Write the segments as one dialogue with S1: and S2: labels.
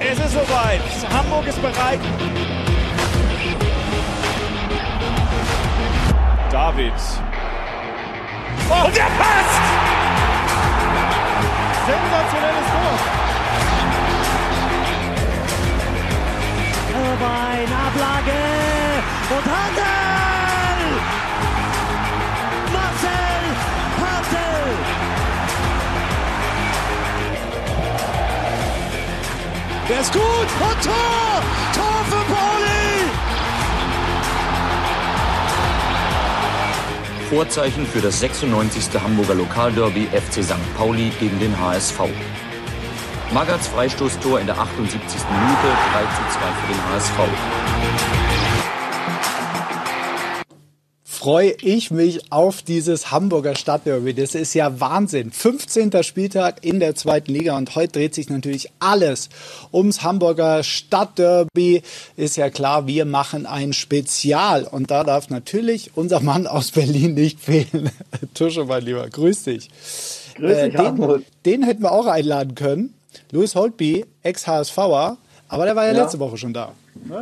S1: Es ist soweit. Hamburg ist bereit. David. Oh, und der passt! Sensationelles Tor.
S2: Irvine, Ablage und Handel!
S1: Der ist gut. Und Tor! Tor für Pauli!
S3: Vorzeichen für das 96. Hamburger Lokalderby FC St. Pauli gegen den HSV. Magats Freistoßtor in der 78. Minute 3 zu 2 für den HSV.
S4: Freue ich mich auf dieses Hamburger Stadtderby. Das ist ja Wahnsinn. 15. Spieltag in der zweiten Liga und heute dreht sich natürlich alles ums Hamburger Stadtderby. Ist ja klar, wir machen ein Spezial und da darf natürlich unser Mann aus Berlin nicht fehlen. Tusche, mein Lieber, grüß dich.
S5: Grüß dich,
S4: äh, den, den hätten wir auch einladen können. Louis Holtby, Ex-HSVer, aber der war ja, ja, letzte Woche schon da.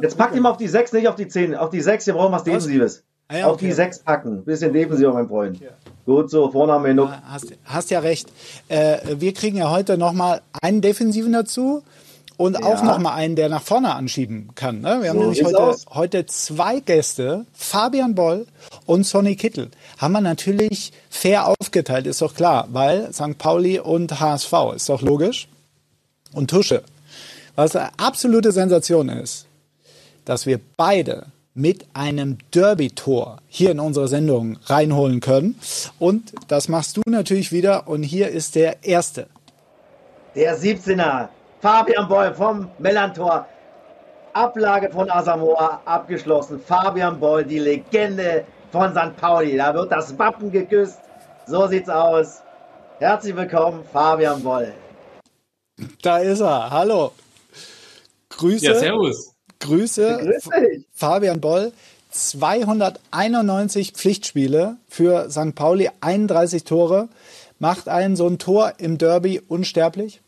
S5: Jetzt packt ihn mal auf die 6, nicht auf die 10. Auf die 6, wir brauchen was Defensives. Ah, ja, okay. Auf die 6 packen. Bisschen defensiver, mein Freund. Ja. Gut so, Vorname genug.
S4: Ja, hast, hast, ja recht. Äh, wir kriegen ja heute nochmal einen Defensiven dazu und ja. auch nochmal einen, der nach vorne anschieben kann. Ne? Wir haben so nämlich heute, heute zwei Gäste, Fabian Boll und Sonny Kittel. Haben wir natürlich fair aufgeteilt, ist doch klar, weil St. Pauli und HSV, ist doch logisch. Und Tusche. Was eine absolute Sensation ist, dass wir beide mit einem Derby-Tor hier in unsere Sendung reinholen können. Und das machst du natürlich wieder. Und hier ist der erste.
S5: Der 17er. Fabian Boll vom Mellantor. Ablage von Asamoah abgeschlossen. Fabian Boll, die Legende von St. Pauli. Da wird das Wappen geküsst. So sieht's aus. Herzlich willkommen, Fabian Boll.
S4: Da ist er. Hallo. Grüße.
S6: Ja, servus.
S4: Grüße, Fabian Boll. 291 Pflichtspiele für St. Pauli, 31 Tore. Macht einen so ein Tor im Derby unsterblich?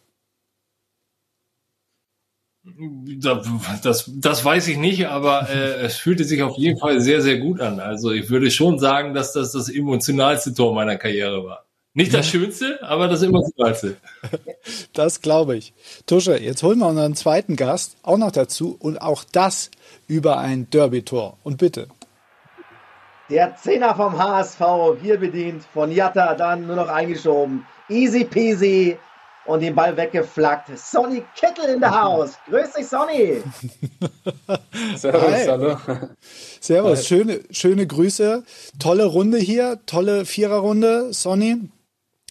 S6: Das, das weiß ich nicht, aber äh, es fühlte sich auf jeden Fall sehr, sehr gut an. Also ich würde schon sagen, dass das das emotionalste Tor meiner Karriere war. Nicht das Schönste, aber das Emotionalste.
S4: Das glaube ich. Tusche, jetzt holen wir unseren zweiten Gast auch noch dazu und auch das über ein Derby-Tor. Und bitte.
S5: Der Zehner vom HSV, hier bedient, von Jatta dann nur noch eingeschoben. Easy peasy und den Ball weggeflackt. Sonny Kittel in der Haus. Grüß dich, Sonny.
S4: Servus, Hi. hallo. Servus, schöne, schöne Grüße. Tolle Runde hier, tolle Viererrunde, Sonny.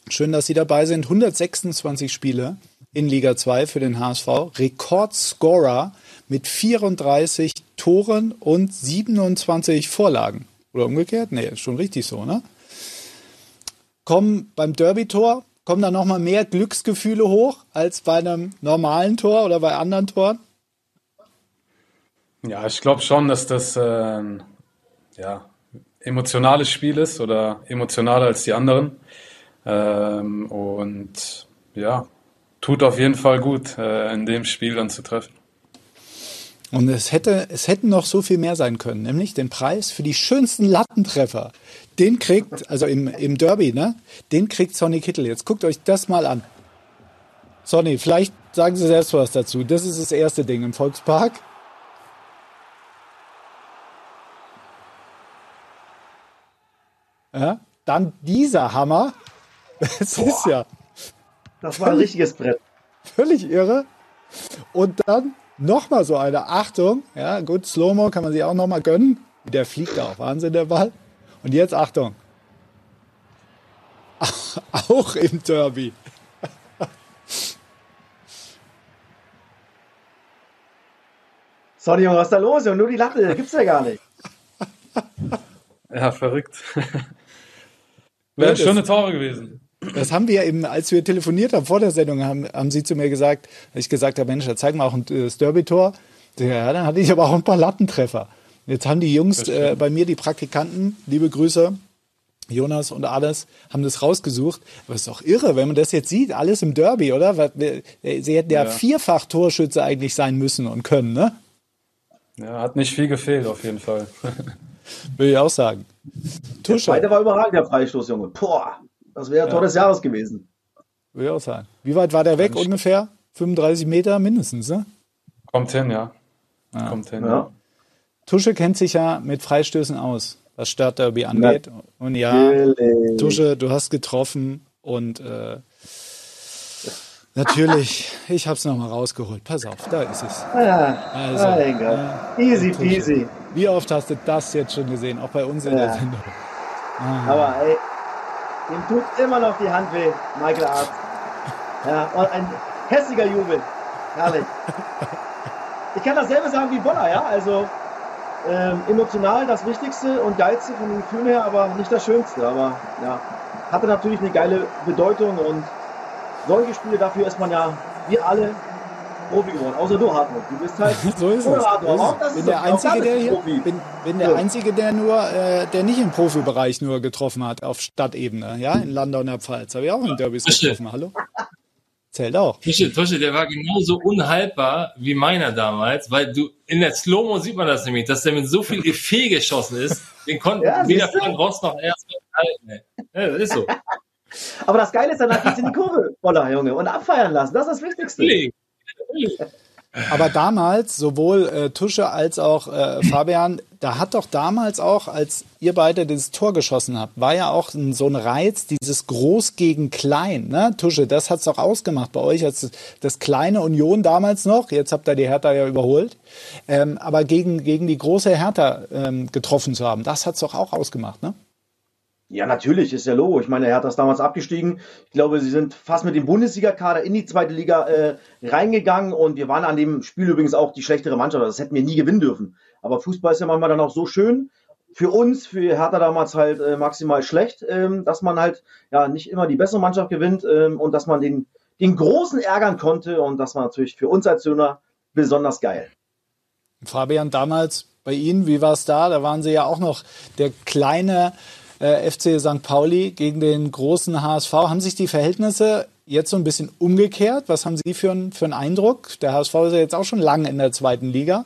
S4: Schön, dass Sie dabei sind. 126 Spiele in Liga 2 für den HSV. Rekordscorer mit 34 Toren und 27 Vorlagen. Oder umgekehrt? Nee, schon richtig so, ne? Kommen beim Derby-Tor, kommen da nochmal mehr Glücksgefühle hoch als bei einem normalen Tor oder bei anderen Toren?
S7: Ja, ich glaube schon, dass das ein ja, emotionales Spiel ist oder emotionaler als die anderen. Ähm, und ja, tut auf jeden Fall gut, äh, in dem Spiel dann zu treffen.
S4: Und es hätte, es hätten noch so viel mehr sein können, nämlich den Preis für die schönsten Lattentreffer. Den kriegt, also im, im Derby, ne? Den kriegt Sonny Kittel. Jetzt guckt euch das mal an. Sonny, vielleicht sagen Sie selbst was dazu. Das ist das erste Ding im Volkspark. Ja, dann dieser Hammer. Das Boah. ist ja.
S5: Das war ein richtiges Brett.
S4: Völlig irre. Und dann nochmal so eine Achtung. Ja, gut, Slow-Mo kann man sich auch nochmal gönnen. Der fliegt auch. Wahnsinn, der Ball. Und jetzt Achtung. Auch im Derby.
S5: Sorry, Junge, was ist da los? Und nur die Latte, gibt's ja gar nicht.
S7: Ja, verrückt. Wären schöne Tore gewesen.
S4: Das haben wir eben, als wir telefoniert haben vor der Sendung, haben, haben Sie zu mir gesagt, ich gesagt habe, Mensch, da zeigen wir auch ein das Derby-Tor. Ja, dann hatte ich aber auch ein paar Lattentreffer. Jetzt haben die Jungs äh, bei mir, die Praktikanten, liebe Grüße, Jonas und alles haben das rausgesucht. Aber es ist doch irre, wenn man das jetzt sieht, alles im Derby, oder? Sie hätten ja, ja. vierfach Torschütze eigentlich sein müssen und können, ne?
S7: Ja, hat nicht viel gefehlt, auf jeden Fall.
S4: Will ich auch sagen.
S5: Tusche. Der zweite war überragend, der Freistoß, Junge. Boah, das wäre ja. Tor des Jahres gewesen.
S4: Ich auch sagen. Wie weit war der weg ungefähr? 35 Meter mindestens, ne?
S7: Kommt hin, ja.
S4: ja. Kommt hin, ja. Tusche kennt sich ja mit Freistößen aus, was Stadtderby angeht. Na, und ja, Tusche, du hast getroffen und äh, natürlich, ich habe es nochmal rausgeholt. Pass auf, da ist es.
S5: Ah, also, ah, easy peasy.
S4: Wie oft hast du das jetzt schon gesehen, auch bei uns in ja. der Sendung?
S5: Ah. Aber ey, dem tut immer noch die Hand weh, Michael Arzt. Ja, und ein hässiger Jubel. Herrlich. Ich kann dasselbe sagen wie Bonner, ja. Also ähm, emotional das Wichtigste und geilste von den Gefühlen her, aber nicht das Schönste. Aber ja, hatte natürlich eine geile Bedeutung und solche Spiele, dafür ist man ja, wir alle Profi geworden. Außer du, Hartmut. Du bist halt
S4: so ist es. Hartmut. Das bin der Einzige, der hier, bin, bin der so. Einzige, der nur, äh, der nicht im Profibereich nur getroffen hat, auf Stadtebene, ja, in Landau und der Pfalz. Habe ich auch in Derbys getroffen. Hallo? Zählt auch.
S6: Tosche, Tosche, der war genauso unhaltbar wie meiner damals, weil du, in der Slow-Mo sieht man das nämlich, dass der mit so viel Effet geschossen ist, den konnten ja, weder Frank Ross noch er halten. Ja, das ist so.
S5: Aber das Geile ist, danach geht's in die Kurve, Boller, Junge, und abfeiern lassen. Das ist das Wichtigste.
S4: Aber damals, sowohl äh, Tusche als auch äh, Fabian, da hat doch damals auch, als ihr beide das Tor geschossen habt, war ja auch so ein Reiz, dieses Groß gegen Klein. Ne? Tusche, das hat's doch ausgemacht bei euch, als das kleine Union damals noch. Jetzt habt ihr die Hertha ja überholt. Ähm, aber gegen, gegen die große Hertha ähm, getroffen zu haben, das hat's doch auch ausgemacht, ne?
S5: Ja, natürlich, ist ja logo. Ich meine, er hat das damals abgestiegen. Ich glaube, sie sind fast mit dem Bundesligakader in die zweite Liga äh, reingegangen und wir waren an dem Spiel übrigens auch die schlechtere Mannschaft. Das hätten wir nie gewinnen dürfen. Aber Fußball ist ja manchmal dann auch so schön. Für uns, für Hertha damals halt äh, maximal schlecht, ähm, dass man halt ja nicht immer die bessere Mannschaft gewinnt ähm, und dass man den, den Großen ärgern konnte und das war natürlich für uns als Söhner besonders geil.
S4: Fabian, damals bei Ihnen, wie war es da? Da waren Sie ja auch noch der kleine äh, FC St. Pauli gegen den großen HSV. Haben sich die Verhältnisse jetzt so ein bisschen umgekehrt? Was haben Sie für, ein, für einen Eindruck? Der HSV ist ja jetzt auch schon lange in der zweiten Liga.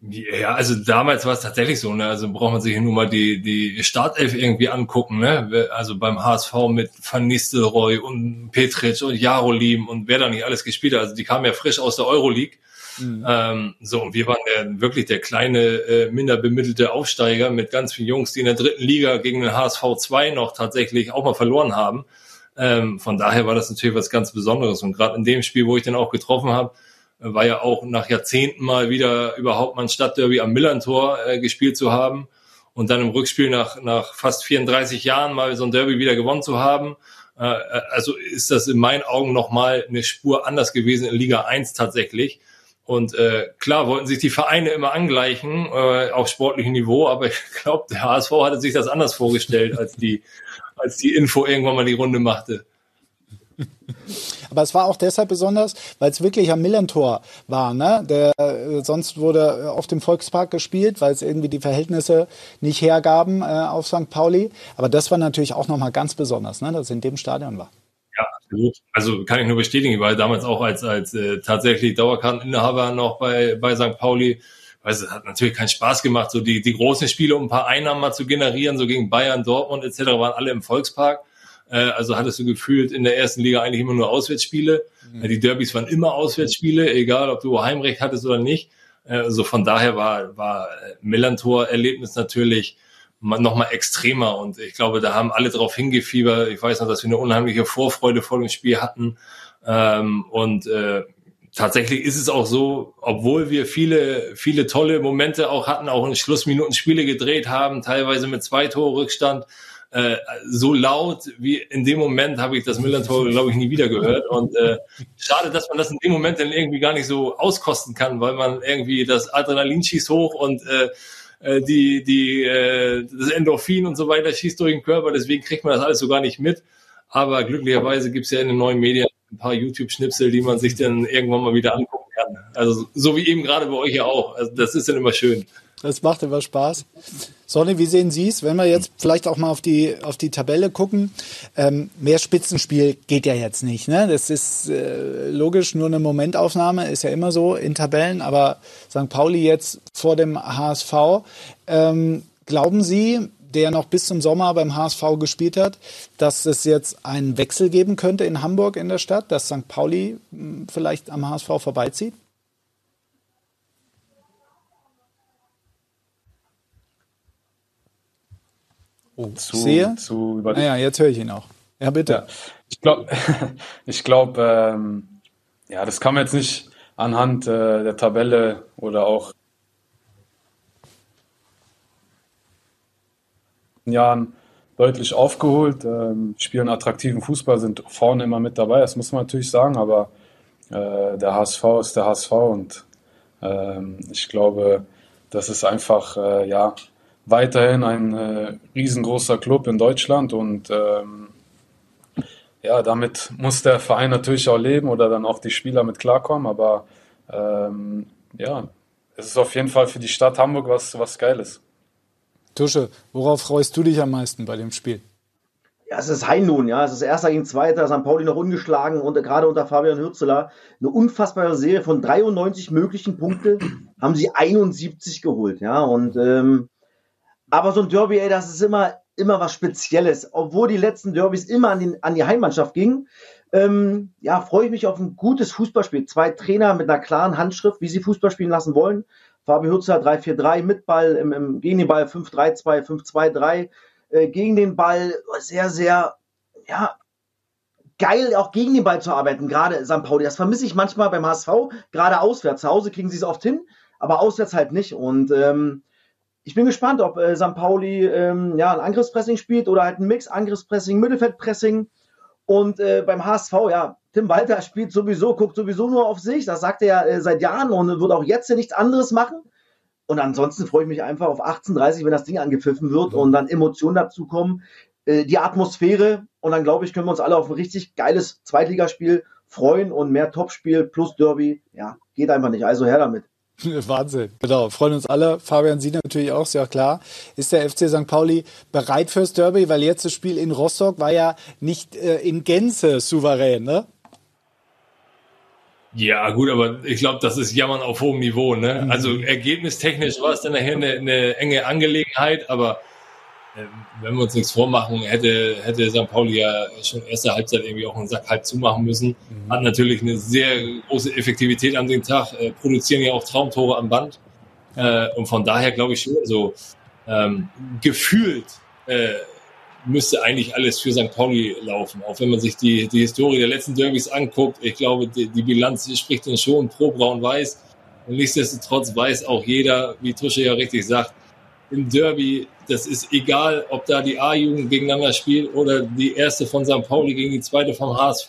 S6: Ja, also damals war es tatsächlich so, ne? Also braucht man sich nur mal die, die Startelf irgendwie angucken, ne? Also beim HSV mit Van Nistelrooy und Petric und Jarolim und wer da nicht alles gespielt hat. Also die kamen ja frisch aus der Euroleague. Mhm. Ähm, so, und wir waren der, wirklich der kleine, äh, minder bemittelte Aufsteiger mit ganz vielen Jungs, die in der dritten Liga gegen den HSV 2 noch tatsächlich auch mal verloren haben. Ähm, von daher war das natürlich was ganz Besonderes. Und gerade in dem Spiel, wo ich den auch getroffen habe, war ja auch nach Jahrzehnten mal wieder überhaupt mal ein Stadtderby am Millantor äh, gespielt zu haben und dann im Rückspiel nach, nach fast 34 Jahren mal so ein Derby wieder gewonnen zu haben. Äh, äh, also ist das in meinen Augen nochmal eine Spur anders gewesen in Liga 1 tatsächlich. Und äh, klar wollten sich die Vereine immer angleichen äh, auf sportlichem Niveau, aber ich glaube, der HSV hatte sich das anders vorgestellt, als die, als die Info irgendwann mal die Runde machte.
S4: Aber es war auch deshalb besonders, weil es wirklich am Millantor war. Ne? Der, äh, sonst wurde auf dem Volkspark gespielt, weil es irgendwie die Verhältnisse nicht hergaben äh, auf St. Pauli. Aber das war natürlich auch nochmal ganz besonders, ne? dass es in dem Stadion war.
S6: Absolut. Also kann ich nur bestätigen, weil damals auch als, als äh, tatsächlich Dauerkarteninhaber noch bei, bei St. Pauli, weil es hat natürlich keinen Spaß gemacht, so die, die großen Spiele, um ein paar Einnahmen mal zu generieren, so gegen Bayern, Dortmund etc., waren alle im Volkspark. Äh, also hattest du gefühlt in der ersten Liga eigentlich immer nur Auswärtsspiele. Mhm. Die Derbys waren immer Auswärtsspiele, egal ob du Heimrecht hattest oder nicht. Äh, also von daher war, war Millantor-Erlebnis natürlich nochmal extremer. Und ich glaube, da haben alle drauf hingefiebert. Ich weiß noch, dass wir eine unheimliche Vorfreude vor dem Spiel hatten. Ähm, und äh, tatsächlich ist es auch so, obwohl wir viele, viele tolle Momente auch hatten, auch in Schlussminuten Spiele gedreht haben, teilweise mit zwei Tore Rückstand, äh, so laut wie in dem Moment habe ich das Müller-Tor, glaube ich, nie wieder gehört. Und äh, schade, dass man das in dem Moment dann irgendwie gar nicht so auskosten kann, weil man irgendwie das Adrenalin schießt hoch und äh, äh, die, die, äh, das Endorphin und so weiter schießt durch den Körper, deswegen kriegt man das alles so gar nicht mit. Aber glücklicherweise gibt's ja in den neuen Medien ein paar YouTube-Schnipsel, die man sich dann irgendwann mal wieder angucken kann. Also so wie eben gerade bei euch ja auch. Also das ist dann immer schön.
S4: Das macht immer Spaß. Sonny, wie sehen Sie es, wenn wir jetzt vielleicht auch mal auf die, auf die Tabelle gucken? Ähm, mehr Spitzenspiel geht ja jetzt nicht. Ne? Das ist äh, logisch, nur eine Momentaufnahme, ist ja immer so in Tabellen. Aber St. Pauli jetzt vor dem HSV. Ähm, glauben Sie, der noch bis zum Sommer beim HSV gespielt hat, dass es jetzt einen Wechsel geben könnte in Hamburg in der Stadt, dass St. Pauli hm, vielleicht am HSV vorbeizieht? Oh, zu, sehe. Zu naja, jetzt höre ich ihn auch. Ja, bitte. Ja,
S7: ich glaube, ich glaub, ähm, ja, das kann man jetzt nicht anhand äh, der Tabelle oder auch Jahren deutlich aufgeholt, ähm, spielen attraktiven Fußball, sind vorne immer mit dabei, das muss man natürlich sagen, aber äh, der HSV ist der HSV und ähm, ich glaube, das ist einfach äh, ja, weiterhin ein äh, riesengroßer Club in Deutschland und ähm, ja, damit muss der Verein natürlich auch leben oder dann auch die Spieler mit klarkommen, aber ähm, ja, es ist auf jeden Fall für die Stadt Hamburg was, was Geiles.
S4: Tusche, worauf freust du dich am meisten bei dem Spiel?
S5: Ja, es ist Hein nun, ja. Es ist erster gegen zweiter, St. Pauli noch ungeschlagen und gerade unter Fabian Hürzeler eine unfassbare Serie von 93 möglichen Punkten haben sie 71 geholt, ja. Und ähm, aber so ein Derby, ey, das ist immer immer was Spezielles, obwohl die letzten Derbys immer an, den, an die Heimmannschaft gingen. Ähm, ja, freue ich mich auf ein gutes Fußballspiel. Zwei Trainer mit einer klaren Handschrift, wie sie Fußball spielen lassen wollen. Fabio Hützer 3-4-3 mit Ball, im, im, gegen den Ball 5-3-2, 5-2-3, äh, gegen den Ball sehr, sehr, ja, geil auch gegen den Ball zu arbeiten, gerade St. Pauli. Das vermisse ich manchmal beim HSV, gerade auswärts. Zu Hause kriegen sie es oft hin, aber auswärts halt nicht. Und ähm, ich bin gespannt, ob äh, St. Pauli ähm, ja, ein Angriffspressing spielt oder halt ein Mix, Angriffspressing, Mittelfeldpressing. Und äh, beim HSV, ja, Tim Walter spielt sowieso, guckt sowieso nur auf sich. Das sagt er äh, seit Jahren und wird auch jetzt nichts anderes machen. Und ansonsten freue ich mich einfach auf 18.30 wenn das Ding angepfiffen wird mhm. und dann Emotionen dazu kommen. Äh, die Atmosphäre. Und dann glaube ich, können wir uns alle auf ein richtig geiles Zweitligaspiel freuen und mehr Topspiel plus Derby. Ja, geht einfach nicht. Also her damit.
S4: Wahnsinn, genau. Freuen uns alle. Fabian, Sie natürlich auch, sehr klar. Ist der FC St. Pauli bereit fürs Derby? Weil jetzt das Spiel in Rostock war ja nicht äh, in Gänze souverän, ne?
S6: Ja, gut, aber ich glaube, das ist Jammern auf hohem Niveau. Ne? Mhm. Also ergebnistechnisch war es dann nachher eine, eine enge Angelegenheit, aber wenn wir uns nichts vormachen, hätte, hätte St. Pauli ja schon erste Halbzeit irgendwie auch einen Sack halb zumachen müssen. Mhm. Hat natürlich eine sehr große Effektivität an dem Tag, äh, produzieren ja auch Traumtore am Band. Äh, und von daher glaube ich schon so ähm, gefühlt äh, müsste eigentlich alles für St. Pauli laufen. Auch wenn man sich die, die Historie der letzten Derbys anguckt, ich glaube, die, die Bilanz spricht dann schon pro Braun-Weiß. Und nichtsdestotrotz weiß auch jeder, wie Tusche ja richtig sagt, im Derby, das ist egal, ob da die A-Jugend gegeneinander spielt oder die erste von St. Pauli gegen die zweite vom HSV.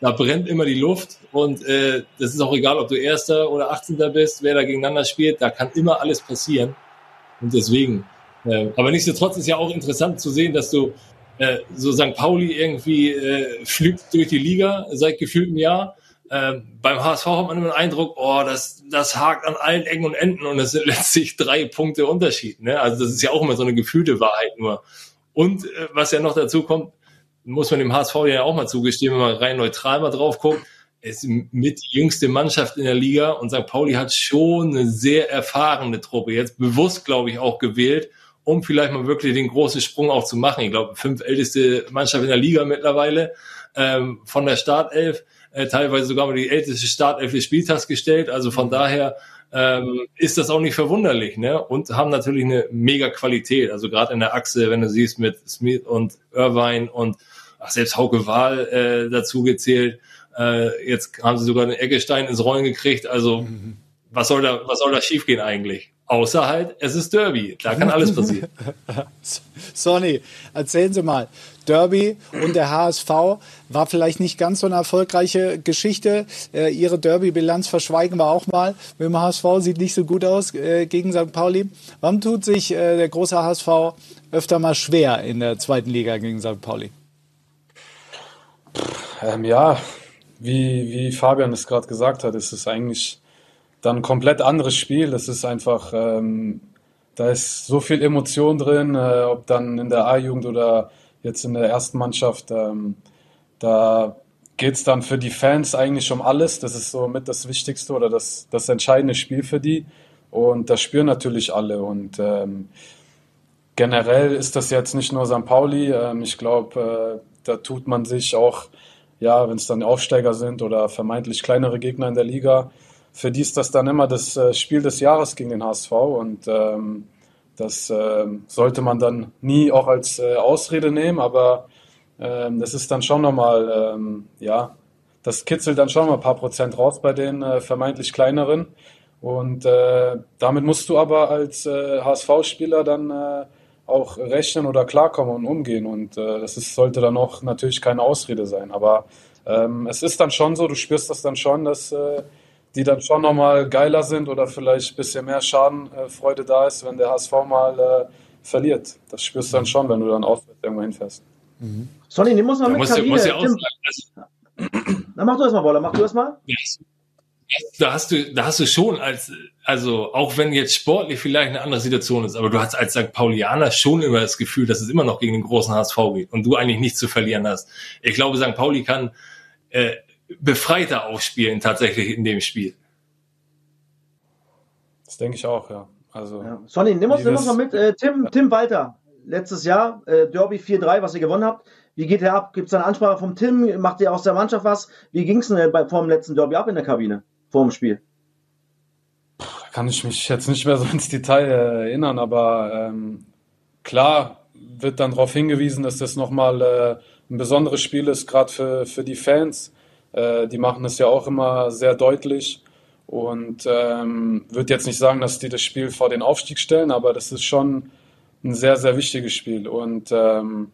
S6: Da brennt immer die Luft und äh, das ist auch egal, ob du Erster oder 18. bist, wer da gegeneinander spielt, da kann immer alles passieren. Und deswegen, äh, aber nichtsdestotrotz ist ja auch interessant zu sehen, dass du äh, so St. Pauli irgendwie äh, flügt durch die Liga seit gefühltem Jahr ähm, beim HSV hat man immer den Eindruck, oh, das, das hakt an allen Ecken und Enden und es sind letztlich drei Punkte Unterschied. Ne? Also das ist ja auch immer so eine gefühlte Wahrheit nur. Und äh, was ja noch dazu kommt, muss man dem HSV ja auch mal zugestehen, wenn man rein neutral mal drauf guckt, ist mit die jüngste Mannschaft in der Liga und St. Pauli hat schon eine sehr erfahrene Truppe, jetzt bewusst, glaube ich, auch gewählt, um vielleicht mal wirklich den großen Sprung auch zu machen. Ich glaube, fünf älteste Mannschaft in der Liga mittlerweile ähm, von der Startelf äh, teilweise sogar mal die älteste Startelf des Spieltags gestellt. Also von daher ähm, ist das auch nicht verwunderlich, ne? Und haben natürlich eine mega Qualität. Also gerade in der Achse, wenn du siehst mit Smith und Irvine und ach, selbst Hauke Wahl äh, dazu gezählt. Äh, jetzt haben sie sogar einen Eggestein ins Rollen gekriegt. Also mhm. was soll da, was soll da schiefgehen eigentlich? Außer halt, es ist Derby. Da kann alles passieren.
S4: Sonny, erzählen Sie mal. Derby und der HSV war vielleicht nicht ganz so eine erfolgreiche Geschichte. Äh, ihre Derby-Bilanz verschweigen wir auch mal. Mit dem HSV sieht nicht so gut aus äh, gegen St. Pauli. Warum tut sich äh, der große HSV öfter mal schwer in der zweiten Liga gegen St. Pauli?
S7: Ähm, ja, wie, wie Fabian es gerade gesagt hat, ist es eigentlich dann komplett anderes Spiel. Das ist einfach ähm, da ist so viel Emotion drin, äh, ob dann in der A-Jugend oder jetzt in der ersten Mannschaft. Ähm, da geht es dann für die Fans eigentlich um alles. Das ist so mit das Wichtigste oder das, das entscheidende Spiel für die. Und das spüren natürlich alle. Und ähm, generell ist das jetzt nicht nur St. Pauli. Ähm, ich glaube, äh, da tut man sich auch, ja, wenn es dann Aufsteiger sind oder vermeintlich kleinere Gegner in der Liga, für die ist das dann immer das äh, Spiel des Jahres gegen den HSV. Und ähm, das äh, sollte man dann nie auch als äh, Ausrede nehmen, aber ähm, das ist dann schon nochmal, ähm, ja, das kitzelt dann schon mal ein paar Prozent raus bei den äh, vermeintlich kleineren. Und äh, damit musst du aber als äh, HSV-Spieler dann äh, auch rechnen oder klarkommen und umgehen. Und äh, das ist, sollte dann auch natürlich keine Ausrede sein. Aber ähm, es ist dann schon so, du spürst das dann schon, dass äh, die dann schon nochmal geiler sind oder vielleicht ein bisschen mehr Schadenfreude da ist, wenn der HSV mal äh, verliert. Das spürst du dann schon, wenn du dann auswärts irgendwo hinfährst.
S5: Mhm. Sonny, den muss man mit muss, Kabine. Muss ja auch sagen, also, Na, mach du das mal, Boller, mach du das mal.
S6: da hast du, da hast du schon als, also auch wenn jetzt sportlich vielleicht eine andere Situation ist, aber du hast als St. Paulianer schon immer das Gefühl, dass es immer noch gegen den großen HSV geht und du eigentlich nichts zu verlieren hast. Ich glaube, St. Pauli kann äh, befreiter aufspielen tatsächlich in dem Spiel.
S7: Das denke ich auch, ja. Also,
S5: ja. Sonny, nimm uns, nimm uns mal mit. Äh, Tim, Tim Walter, letztes Jahr, äh, Derby 4-3, was ihr gewonnen habt. Wie geht er ab? Gibt es eine Ansprache vom Tim? Macht ihr aus der Mannschaft was? Wie ging es denn bei, vor dem letzten Derby ab in der Kabine, vor dem Spiel?
S7: Kann ich mich jetzt nicht mehr so ins Detail erinnern, aber ähm, klar wird dann darauf hingewiesen, dass das nochmal äh, ein besonderes Spiel ist, gerade für, für die Fans. Äh, die machen es ja auch immer sehr deutlich und ähm, würde jetzt nicht sagen, dass die das Spiel vor den Aufstieg stellen, aber das ist schon ein sehr, sehr wichtiges Spiel. Und ähm,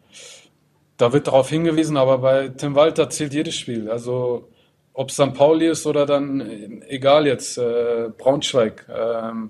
S7: da wird darauf hingewiesen, aber bei Tim Walter zählt jedes Spiel. Also ob es St. Pauli ist oder dann, egal jetzt, äh, Braunschweig, ähm,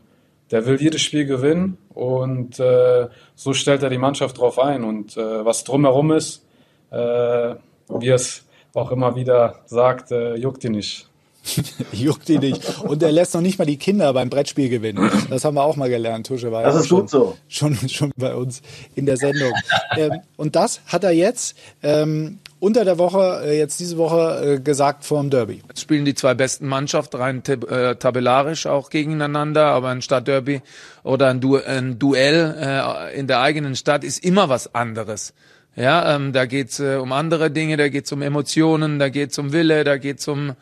S7: der will jedes Spiel gewinnen und äh, so stellt er die Mannschaft drauf ein. Und äh, was drumherum ist, äh, wie es auch immer wieder sagt, äh, juckt ihn nicht.
S4: Juckt ihn nicht. Und er lässt noch nicht mal die Kinder beim Brettspiel gewinnen. Das haben wir auch mal gelernt. Tusche war
S5: das
S4: ja
S5: ist schon, gut so.
S4: Schon, schon bei uns in der Sendung. ähm, und das hat er jetzt ähm, unter der Woche, äh, jetzt diese Woche äh, gesagt vor dem Derby.
S8: Jetzt spielen die zwei besten Mannschaften rein äh, tabellarisch auch gegeneinander, aber ein Stadtderby oder ein, du ein Duell äh, in der eigenen Stadt ist immer was anderes. Ja, ähm, da geht's äh, um andere Dinge, da geht's um Emotionen, da geht's um Wille, da geht's um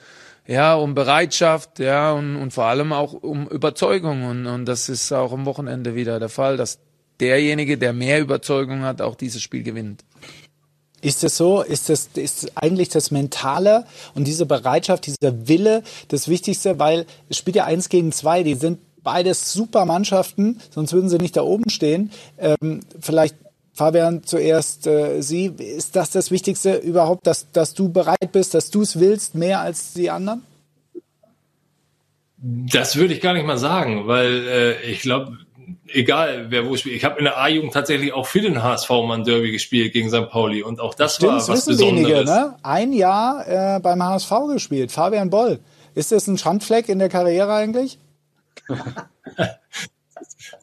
S8: ja, um Bereitschaft, ja, und, und vor allem auch um Überzeugung. Und, und das ist auch am Wochenende wieder der Fall, dass derjenige, der mehr Überzeugung hat, auch dieses Spiel gewinnt.
S4: Ist es so? Ist das ist eigentlich das Mentale und diese Bereitschaft, dieser Wille das Wichtigste, weil es spielt ja eins gegen zwei, die sind beides super Mannschaften, sonst würden sie nicht da oben stehen. Ähm, vielleicht Fabian, zuerst äh, Sie. Ist das das Wichtigste überhaupt, dass, dass du bereit bist, dass du es willst, mehr als die anderen?
S6: Das würde ich gar nicht mal sagen, weil äh, ich glaube, egal wer wo spielt. Ich habe in der A-Jugend tatsächlich auch für den HSV mal ein Derby gespielt gegen St. Pauli und auch das Stimmt, war was wissen Besonderes. Wenige, ne?
S4: Ein Jahr äh, beim HSV gespielt, Fabian Boll. Ist das ein Schandfleck in der Karriere eigentlich?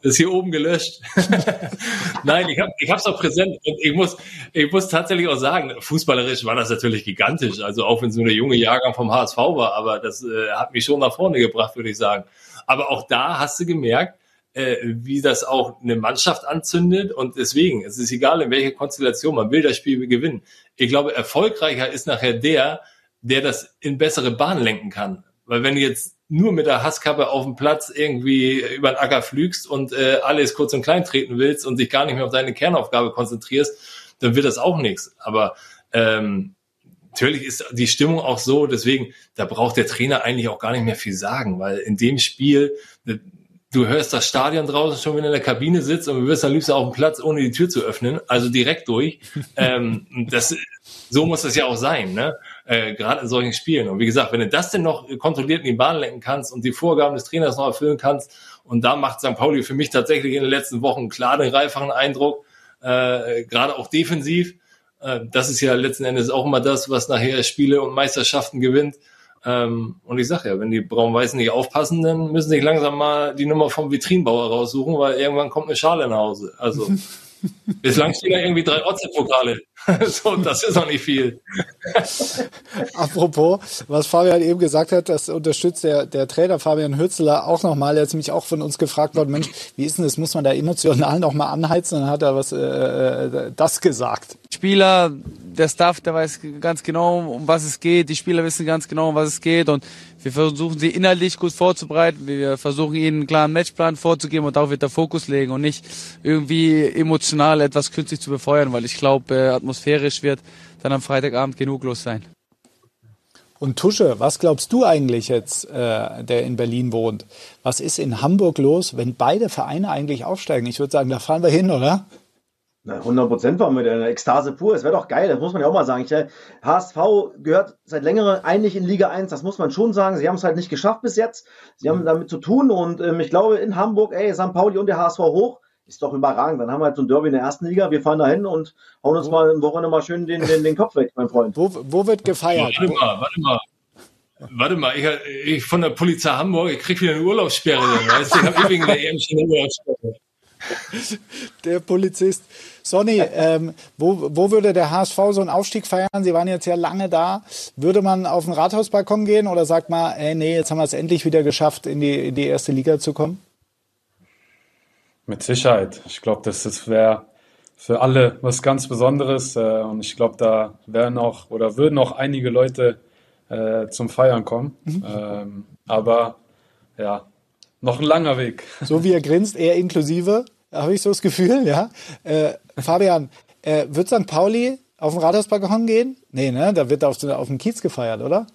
S6: ist hier oben gelöscht. Nein, ich habe ich hab's auch präsent und ich muss ich muss tatsächlich auch sagen, fußballerisch war das natürlich gigantisch, also auch wenn so eine junge Jahrgang vom HSV war, aber das äh, hat mich schon nach vorne gebracht, würde ich sagen. Aber auch da hast du gemerkt, äh, wie das auch eine Mannschaft anzündet und deswegen, es ist egal in welcher Konstellation, man will das Spiel gewinnen. Ich glaube, erfolgreicher ist nachher der, der das in bessere Bahn lenken kann. Weil wenn jetzt nur mit der Hasskappe auf dem Platz irgendwie über den Acker flügst und äh, alles kurz und klein treten willst und dich gar nicht mehr auf deine Kernaufgabe konzentrierst, dann wird das auch nichts. Aber ähm, natürlich ist die Stimmung auch so, deswegen, da braucht der Trainer eigentlich auch gar nicht mehr viel sagen, weil in dem Spiel, du hörst das Stadion draußen schon, wenn du in der Kabine sitzt und du wirst dann liebst auf dem Platz, ohne die Tür zu öffnen, also direkt durch. ähm, das, so muss das ja auch sein, ne? Äh, gerade in solchen Spielen. Und wie gesagt, wenn du das denn noch kontrolliert in die Bahn lenken kannst und die Vorgaben des Trainers noch erfüllen kannst, und da macht St. Pauli für mich tatsächlich in den letzten Wochen klar den reifachen Eindruck, äh, gerade auch defensiv. Äh, das ist ja letzten Endes auch immer das, was nachher Spiele und Meisterschaften gewinnt. Ähm, und ich sage ja, wenn die Braun-Weißen nicht aufpassen, dann müssen sie sich langsam mal die Nummer vom Vitrinbauer raussuchen, weil irgendwann kommt eine Schale nach Hause. Also bislang stehen da irgendwie drei Otze-Pokale. so, das ist noch nicht viel.
S4: Apropos, was Fabian eben gesagt hat, das unterstützt der, der Trainer Fabian Hützeler auch nochmal. Er hat nämlich auch von uns gefragt worden, Mensch, wie ist denn das? Muss man da emotional nochmal anheizen? Dann hat er was äh, äh, das gesagt.
S9: Spieler, der Staff, der weiß ganz genau, um was es geht. Die Spieler wissen ganz genau, um was es geht. Und wir versuchen sie inhaltlich gut vorzubereiten. Wir versuchen ihnen einen klaren Matchplan vorzugeben und darauf wird der Fokus legen und nicht irgendwie emotional etwas künstlich zu befeuern, weil ich glaube, äh, atmosphärisch wird dann am Freitagabend genug los sein.
S4: Und Tusche, was glaubst du eigentlich jetzt, äh, der in Berlin wohnt? Was ist in Hamburg los, wenn beide Vereine eigentlich aufsteigen? Ich würde sagen, da fahren wir hin, oder?
S5: 100 Prozent waren wir der Ekstase pur. Es wäre doch geil, das muss man ja auch mal sagen. Ich, HSV äh, gehört seit längerem eigentlich in Liga 1, das muss man schon sagen. Sie haben es halt nicht geschafft bis jetzt. Sie haben damit zu tun und ähm, ich glaube in Hamburg, ey, St. Pauli und der HSV hoch, ist doch überragend. Dann haben wir halt so ein Derby in der ersten Liga. Wir fahren da hin und hauen uns mal ein Wochenende mal schön den, den, den Kopf weg, mein Freund.
S4: Wo, wo wird gefeiert?
S6: Warte mal, warte mal. Warte mal, ich, ich von der Polizei Hamburg, ich krieg wieder eine Urlaubssperre. Weißt du? Ich habe übrigens der EM schon eine Urlaubssperre.
S4: Der Polizist. Sonny, ähm, wo, wo würde der HSV so einen Aufstieg feiern? Sie waren jetzt ja lange da. Würde man auf den Rathausbalkon gehen oder sagt man, ey, nee, jetzt haben wir es endlich wieder geschafft, in die, in die erste Liga zu kommen?
S7: Mit Sicherheit. Ich glaube, das, das wäre für alle was ganz Besonderes. Äh, und ich glaube, da werden auch oder würden auch einige Leute äh, zum Feiern kommen. Mhm. Ähm, aber ja, noch ein langer Weg.
S4: So wie er grinst, eher inklusive, habe ich so das Gefühl, ja. Äh, Fabian, äh, wird St. Pauli auf den Rathausbalkon gehen? Nee, ne? Da wird auf, auf dem Kiez gefeiert, oder?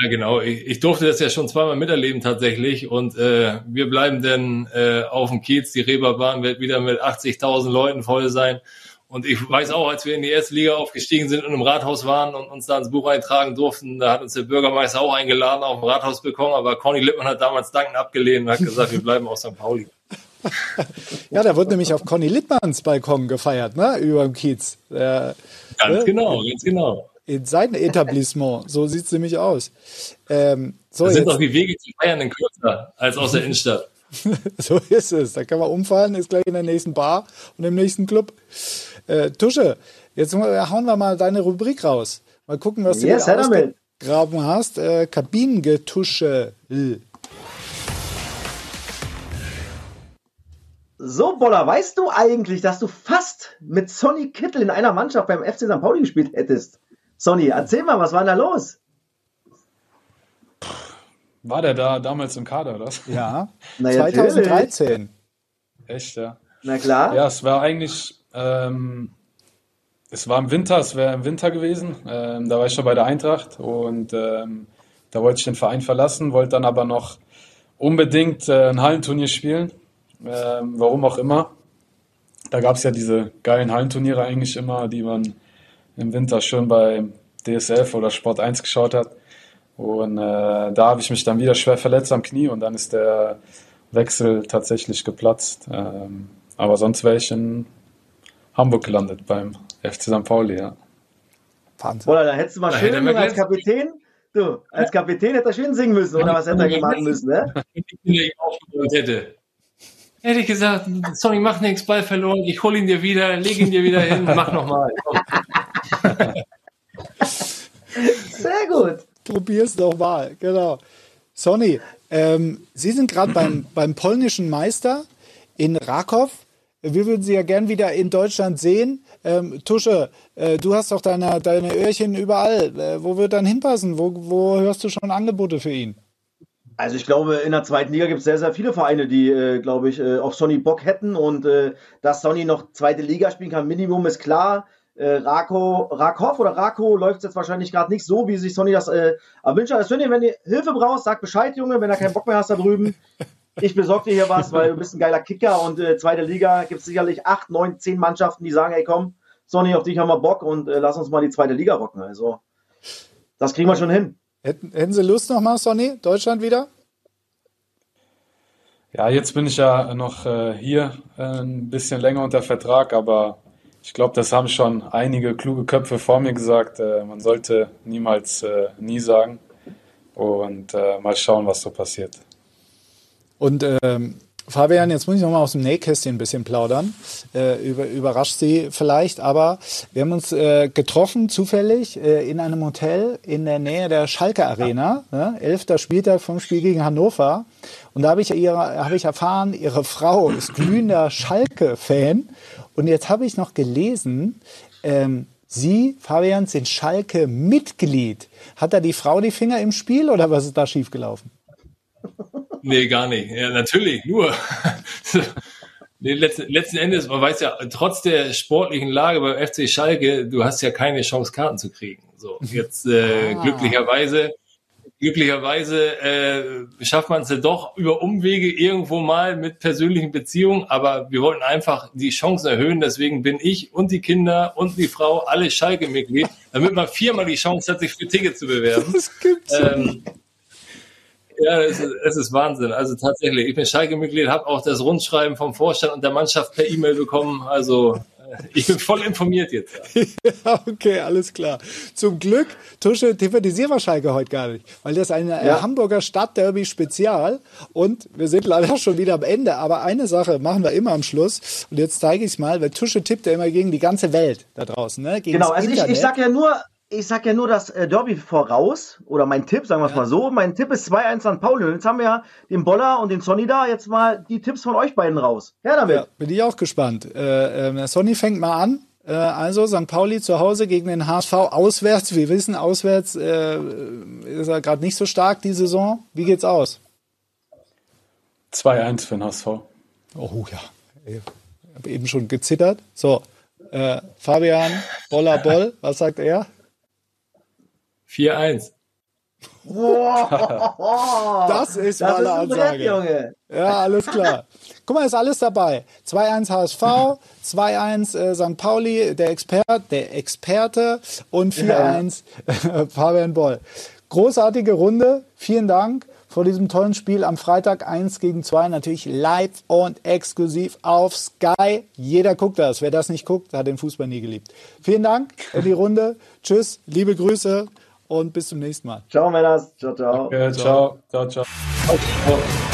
S6: Ja, genau. Ich, ich durfte das ja schon zweimal miterleben tatsächlich. Und äh, wir bleiben dann äh, auf dem Kiez. Die Reeperbahn wird wieder mit 80.000 Leuten voll sein. Und ich weiß auch, als wir in die erste Liga aufgestiegen sind und im Rathaus waren und uns da ins Buch eintragen durften, da hat uns der Bürgermeister auch eingeladen auf dem Rathausbalkon, aber Conny Lippmann hat damals Danken abgelehnt und hat gesagt, wir bleiben auf St. Pauli.
S4: ja, da wird nämlich auf Conny Lippmanns Balkon gefeiert, ne, über dem Kiez.
S6: Äh, ganz ne? genau, ganz genau.
S4: In seinem Etablissement, so sieht es nämlich aus. Ähm, so
S6: da sind jetzt. auch die Wege zu feiern in kürzer als aus der Innenstadt.
S4: so ist es. Da kann man umfallen, ist gleich in der nächsten Bar und im nächsten Club. Äh, Tusche, jetzt hauen wir mal deine Rubrik raus. Mal gucken, was yes, du da ausgegraben hast. Äh, Kabinengetusche.
S5: So, Boller, weißt du eigentlich, dass du fast mit Sonny Kittel in einer Mannschaft beim FC St. Pauli gespielt hättest? Sonny, erzähl mal, was war da los?
S7: War der da damals im Kader, oder?
S4: Ja, 2013.
S7: Echt, ja.
S5: Na klar.
S7: Ja, es war eigentlich ähm, es war im Winter, es wäre im Winter gewesen. Ähm, da war ich schon bei der Eintracht und ähm, da wollte ich den Verein verlassen, wollte dann aber noch unbedingt äh, ein Hallenturnier spielen. Ähm, warum auch immer. Da gab es ja diese geilen Hallenturniere eigentlich immer, die man im Winter schon bei DSF oder Sport 1 geschaut hat. Und äh, da habe ich mich dann wieder schwer verletzt am Knie und dann ist der Wechsel tatsächlich geplatzt. Ähm, aber sonst wäre ich in Hamburg gelandet beim FC St. Pauli, ja.
S5: Wahnsinn. Oder da hättest du mal schön ja, als Kapitän, du, als Kapitän hätte er schön singen müssen, oder was hätte er gemacht müssen, ne?
S6: hätte. Hätte ich gesagt, sorry, mach nichts, Ball verloren, ich hol ihn dir wieder, leg ihn dir wieder hin, mach nochmal.
S5: Sehr gut.
S4: Probier's doch mal, genau. Sonny, ähm, Sie sind gerade beim, beim polnischen Meister in Rakow. Wir würden Sie ja gern wieder in Deutschland sehen. Ähm, Tusche, äh, du hast doch deine, deine Öhrchen überall. Äh, wo wird dann hinpassen? Wo, wo hörst du schon Angebote für ihn?
S5: Also ich glaube, in der zweiten Liga gibt es sehr, sehr viele Vereine, die, äh, glaube ich, äh, auf Sonny Bock hätten. Und äh, dass Sonny noch zweite Liga spielen kann, Minimum ist klar. Äh, Rako, Rakov oder Rako läuft jetzt wahrscheinlich gerade nicht so, wie sich Sonny das äh, erwünscht hat. Also, wenn du Hilfe brauchst, sag Bescheid, Junge, wenn er keinen Bock mehr hast da drüben ich besorge dir hier was, weil du bist ein geiler Kicker und äh, zweite Liga gibt es sicherlich acht, neun, zehn Mannschaften, die sagen, ey komm, Sonny, auf dich haben wir Bock und äh, lass uns mal die zweite Liga rocken. Also das kriegen wir schon hin.
S4: Hätten, hätten Sie Lust nochmal, Sonny? Deutschland wieder?
S7: Ja, jetzt bin ich ja noch äh, hier äh, ein bisschen länger unter Vertrag, aber ich glaube, das haben schon einige kluge Köpfe vor mir gesagt. Äh, man sollte niemals äh, nie sagen. und äh, mal schauen, was so passiert.
S4: Und ähm, Fabian, jetzt muss ich noch mal aus dem Nähkästchen ein bisschen plaudern. Äh, über, überrascht Sie vielleicht, aber wir haben uns äh, getroffen zufällig äh, in einem Hotel in der Nähe der Schalke Arena. Ne? Elfter Spieltag vom Spiel gegen Hannover. Und da habe ich, hab ich erfahren, ihre Frau ist glühender Schalke-Fan. Und jetzt habe ich noch gelesen, ähm, Sie, Fabian, sind Schalke-Mitglied. Hat da die Frau die Finger im Spiel oder was ist da schiefgelaufen?
S6: Nee, gar nicht. Ja, natürlich, nur. nee, letzten, letzten Endes, man weiß ja, trotz der sportlichen Lage beim FC Schalke, du hast ja keine Chance, Karten zu kriegen. So, jetzt äh, ah. glücklicherweise glücklicherweise äh, schafft man es ja doch über Umwege irgendwo mal mit persönlichen Beziehungen, aber wir wollten einfach die Chancen erhöhen. Deswegen bin ich und die Kinder und die Frau alle Schalke-Mitglied, damit man viermal die Chance hat, sich für Tickets zu bewerben. Das gibt's ähm, ja, es ist, es ist Wahnsinn. Also tatsächlich, ich bin Schalke-Mitglied, habe auch das Rundschreiben vom Vorstand und der Mannschaft per E-Mail bekommen. Also äh, ich bin voll informiert jetzt.
S4: Ja. okay, alles klar. Zum Glück, Tusche, thematisieren wir Schalke heute gar nicht, weil das ist ein ja. Hamburger Stadtderby-Spezial und wir sind leider schon wieder am Ende. Aber eine Sache machen wir immer am Schluss und jetzt zeige ich es mal, weil Tusche tippt ja immer gegen die ganze Welt da draußen. Ne?
S5: Gegen genau, also ich, ich sag ja nur, ich sag ja nur das äh, Derby voraus, oder mein Tipp, sagen wir es ja. mal so. Mein Tipp ist 2-1 an Pauli. Und jetzt haben wir ja den Boller und den Sonny da. Jetzt mal die Tipps von euch beiden raus. Her damit. Ja,
S4: bin ich auch gespannt. Äh, äh, Sonny fängt mal an. Äh, also St. Pauli zu Hause gegen den HSV auswärts. Wir wissen, auswärts äh, ist er gerade nicht so stark die Saison. Wie geht's aus?
S7: 2-1 für den HSV.
S4: Oh ja. Ich habe eben schon gezittert. So, äh, Fabian Boller Boll, was sagt er?
S6: 4-1.
S4: das ist das meine Ansage. Junge. Ja, alles klar. Guck mal, ist alles dabei. 2-1 HSV, 2-1 äh, St. Pauli, der, Expert, der Experte und 4-1 ja. Fabian Boll. Großartige Runde. Vielen Dank vor diesem tollen Spiel am Freitag 1 gegen 2. Natürlich live und exklusiv auf Sky. Jeder guckt das. Wer das nicht guckt, hat den Fußball nie geliebt. Vielen Dank in die Runde. Tschüss, liebe Grüße und bis zum nächsten Mal.
S5: Ciao, Männers. Ciao, ciao.
S7: Okay, ciao. Ciao, ciao. ciao.